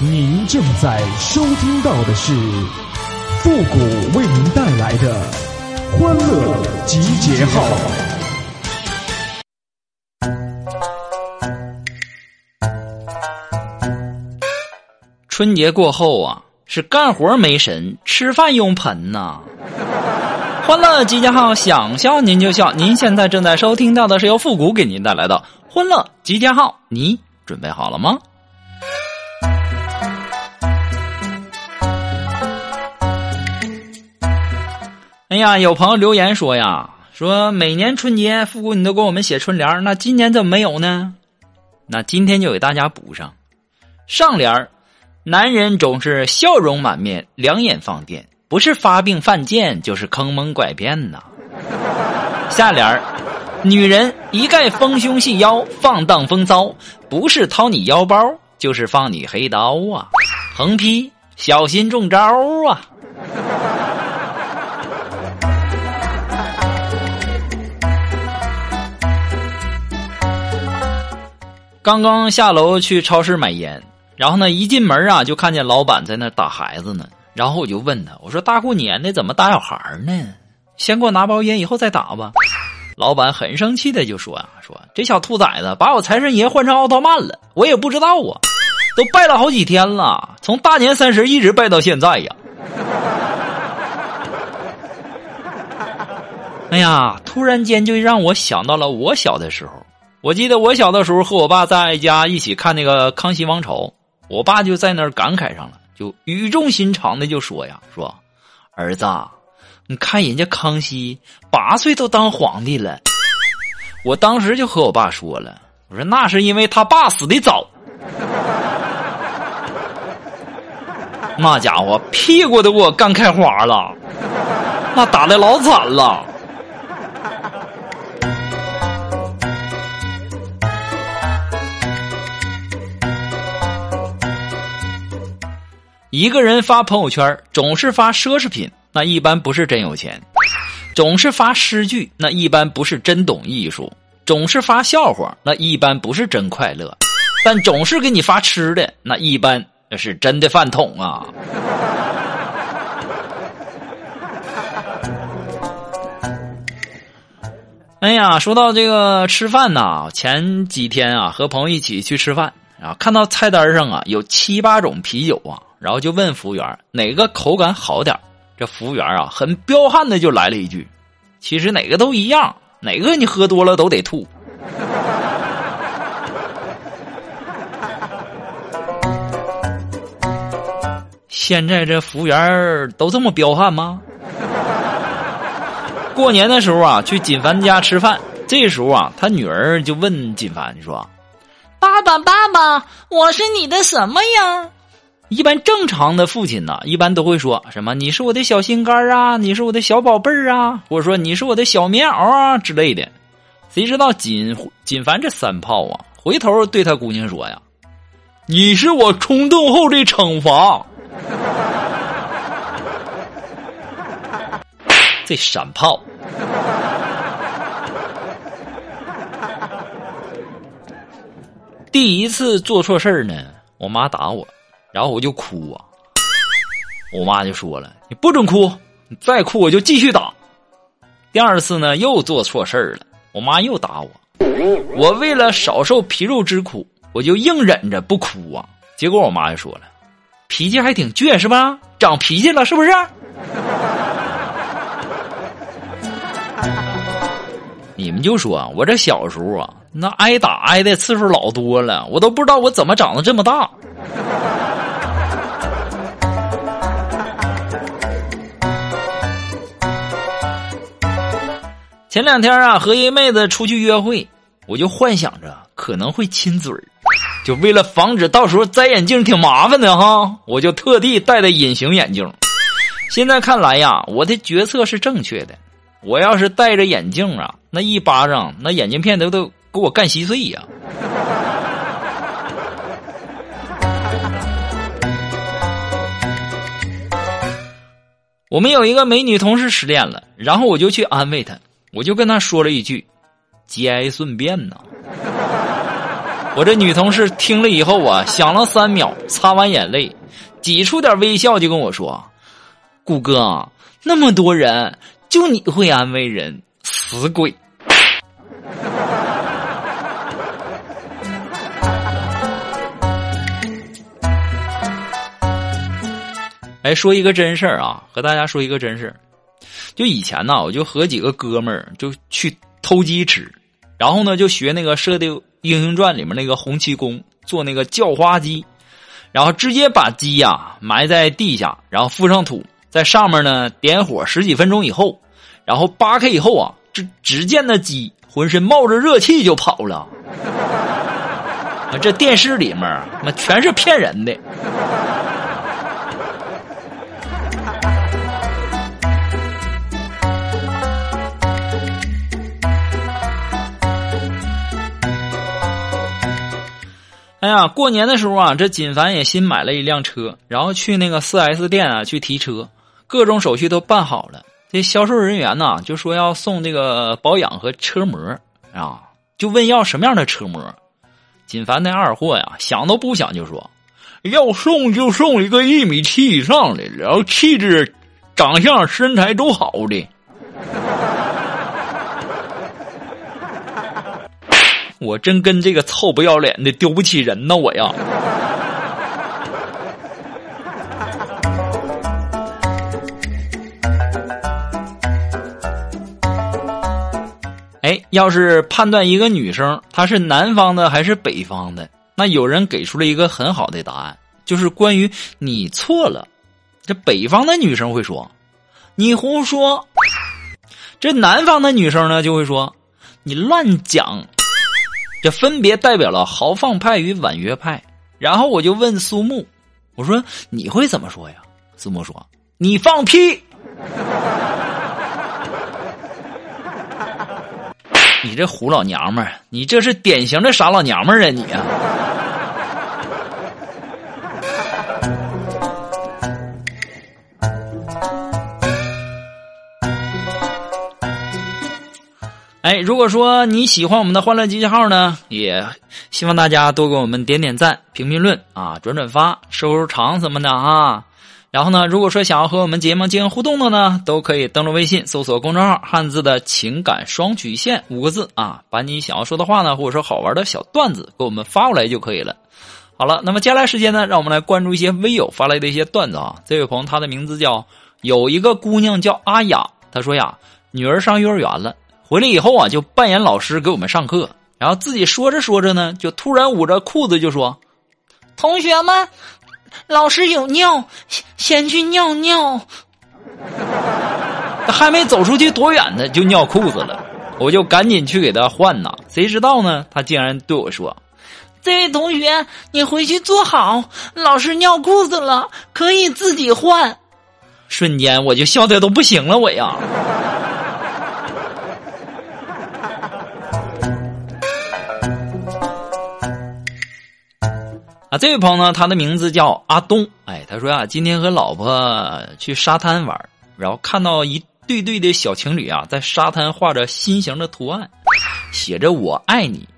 您正在收听到的是复古为您带来的欢乐集结号。春节过后啊，是干活没神，吃饭用盆呐。欢乐集结号，想笑您就笑。您现在正在收听到的是由复古给您带来的欢乐集结号，你准备好了吗？哎呀，有朋友留言说呀，说每年春节复古你都给我们写春联，那今年怎么没有呢？那今天就给大家补上，上联。男人总是笑容满面，两眼放电，不是发病犯贱，就是坑蒙拐骗呐。下联，女人一概丰胸细腰，放荡风骚，不是掏你腰包，就是放你黑刀啊。横批：小心中招啊。刚刚下楼去超市买烟。然后呢，一进门啊，就看见老板在那打孩子呢。然后我就问他：“我说大过年的怎么打小孩呢？先给我拿包烟，以后再打吧。”老板很生气的就说：“啊，说这小兔崽子把我财神爷换成奥特曼了，我也不知道啊，都拜了好几天了，从大年三十一直拜到现在呀。”哎呀，突然间就让我想到了我小的时候。我记得我小的时候和我爸在家一起看那个《康熙王朝》。我爸就在那儿感慨上了，就语重心长的就说呀：“说儿子，你看人家康熙八岁都当皇帝了。”我当时就和我爸说了：“我说那是因为他爸死的早，那家伙屁股都给我干开花了，那打的老惨了。”一个人发朋友圈总是发奢侈品，那一般不是真有钱；总是发诗句，那一般不是真懂艺术；总是发笑话，那一般不是真快乐；但总是给你发吃的，那一般那是真的饭桶啊！哎呀，说到这个吃饭呐，前几天啊和朋友一起去吃饭啊，看到菜单上啊有七八种啤酒啊。然后就问服务员哪个口感好点这服务员啊很彪悍的就来了一句：“其实哪个都一样，哪个你喝多了都得吐。”现在这服务员都这么彪悍吗？过年的时候啊，去锦凡家吃饭，这时候啊，他女儿就问锦凡说：“爸爸，爸爸，我是你的什么呀？”一般正常的父亲呢，一般都会说什么“你是我的小心肝啊，你是我的小宝贝儿啊”，或者说“你是我的小棉袄啊”之类的。谁知道锦锦凡这三炮啊，回头对他姑娘说呀：“你是我冲动后的惩罚。”这闪炮，第一次做错事儿呢，我妈打我。然后我就哭啊，我妈就说了：“你不准哭，你再哭我就继续打。”第二次呢，又做错事儿了，我妈又打我。我为了少受皮肉之苦，我就硬忍着不哭啊。结果我妈就说了：“脾气还挺倔是吧？长脾气了是不是？”你们就说我这小时候啊，那挨打挨的次数老多了，我都不知道我怎么长得这么大。前两天啊，和一妹子出去约会，我就幻想着可能会亲嘴，就为了防止到时候摘眼镜挺麻烦的哈，我就特地戴的隐形眼镜。现在看来呀，我的决策是正确的。我要是戴着眼镜啊，那一巴掌，那眼镜片都都给我干稀碎呀。我们有一个美女同事失恋了，然后我就去安慰她。我就跟她说了一句：“节哀顺变呐。”我这女同事听了以后啊，想了三秒，擦完眼泪，挤出点微笑，就跟我说：“谷哥，那么多人，就你会安慰人，死鬼。”哎，说一个真事儿啊，和大家说一个真事儿。就以前呢，我就和几个哥们儿就去偷鸡吃，然后呢就学那个《射雕英雄传》里面那个洪七公做那个叫花鸡，然后直接把鸡呀埋在地下，然后覆上土，在上面呢点火十几分钟以后，然后扒开以后啊，这只见那鸡浑身冒着热气就跑了。啊这电视里面那全是骗人的。哎呀，过年的时候啊，这锦凡也新买了一辆车，然后去那个四 S 店啊去提车，各种手续都办好了。这销售人员呢就说要送这个保养和车模啊，就问要什么样的车模。锦凡那二货呀，想都不想就说，要送就送一个一米七以上的，然后气质、长相、身材都好的。我真跟这个臭不要脸的丢不起人呢，我呀！要是判断一个女生她是南方的还是北方的，那有人给出了一个很好的答案，就是关于你错了。这北方的女生会说：“你胡说。”这南方的女生呢就会说：“你乱讲。”这分别代表了豪放派与婉约派。然后我就问苏木：“我说你会怎么说呀？”苏木说：“你放屁！你这虎老娘们儿，你这是典型的傻老娘们儿啊你啊！”哎，如果说你喜欢我们的欢乐集结号呢，也希望大家多给我们点点赞、评评论啊、转转发、收收藏什么的啊。然后呢，如果说想要和我们节目进行互动的呢，都可以登录微信搜索公众号“汉字的情感双曲线”五个字啊，把你想要说的话呢，或者说好玩的小段子给我们发过来就可以了。好了，那么接下来时间呢，让我们来关注一些微友发来的一些段子啊。这位朋友他的名字叫有一个姑娘叫阿雅，他说呀，女儿上幼儿园了。回来以后啊，就扮演老师给我们上课，然后自己说着说着呢，就突然捂着裤子就说：“同学们，老师有尿，先去尿尿。”他还没走出去多远呢，就尿裤子了。我就赶紧去给他换呐。谁知道呢？他竟然对我说：“这位同学，你回去坐好，老师尿裤子了，可以自己换。”瞬间我就笑的都不行了，我呀。啊，这位朋友呢，他的名字叫阿东。哎，他说啊，今天和老婆去沙滩玩，然后看到一对对的小情侣啊，在沙滩画着心形的图案，写着“我爱你，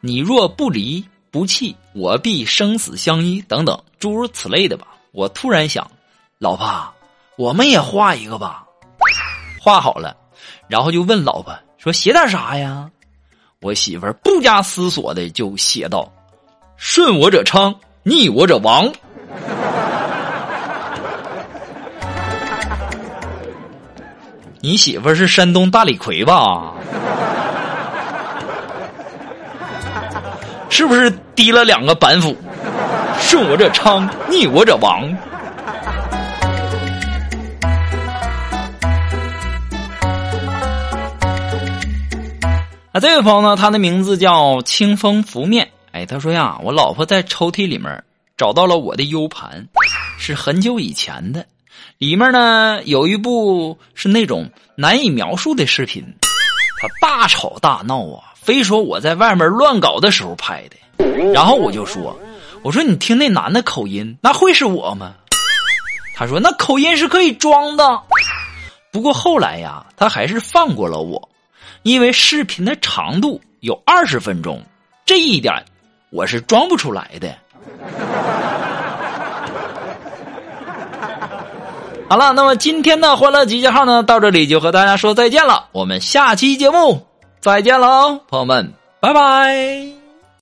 你若不离不弃，我必生死相依”等等诸如此类的吧。我突然想，老婆，我们也画一个吧。画好了，然后就问老婆说：“写点啥呀？”我媳妇不加思索的就写道。顺我者昌，逆我者亡。你媳妇是山东大李逵吧？是不是滴了两个板斧？顺我者昌，逆我者亡。啊，这位朋友呢，他的名字叫清风拂面。他说呀，我老婆在抽屉里面找到了我的 U 盘，是很久以前的，里面呢有一部是那种难以描述的视频，他大吵大闹啊，非说我在外面乱搞的时候拍的，然后我就说，我说你听那男的口音，那会是我吗？他说那口音是可以装的，不过后来呀，他还是放过了我，因为视频的长度有二十分钟，这一点。我是装不出来的。好了，那么今天的欢乐集结号呢，到这里就和大家说再见了。我们下期节目再见喽，朋友们，拜拜。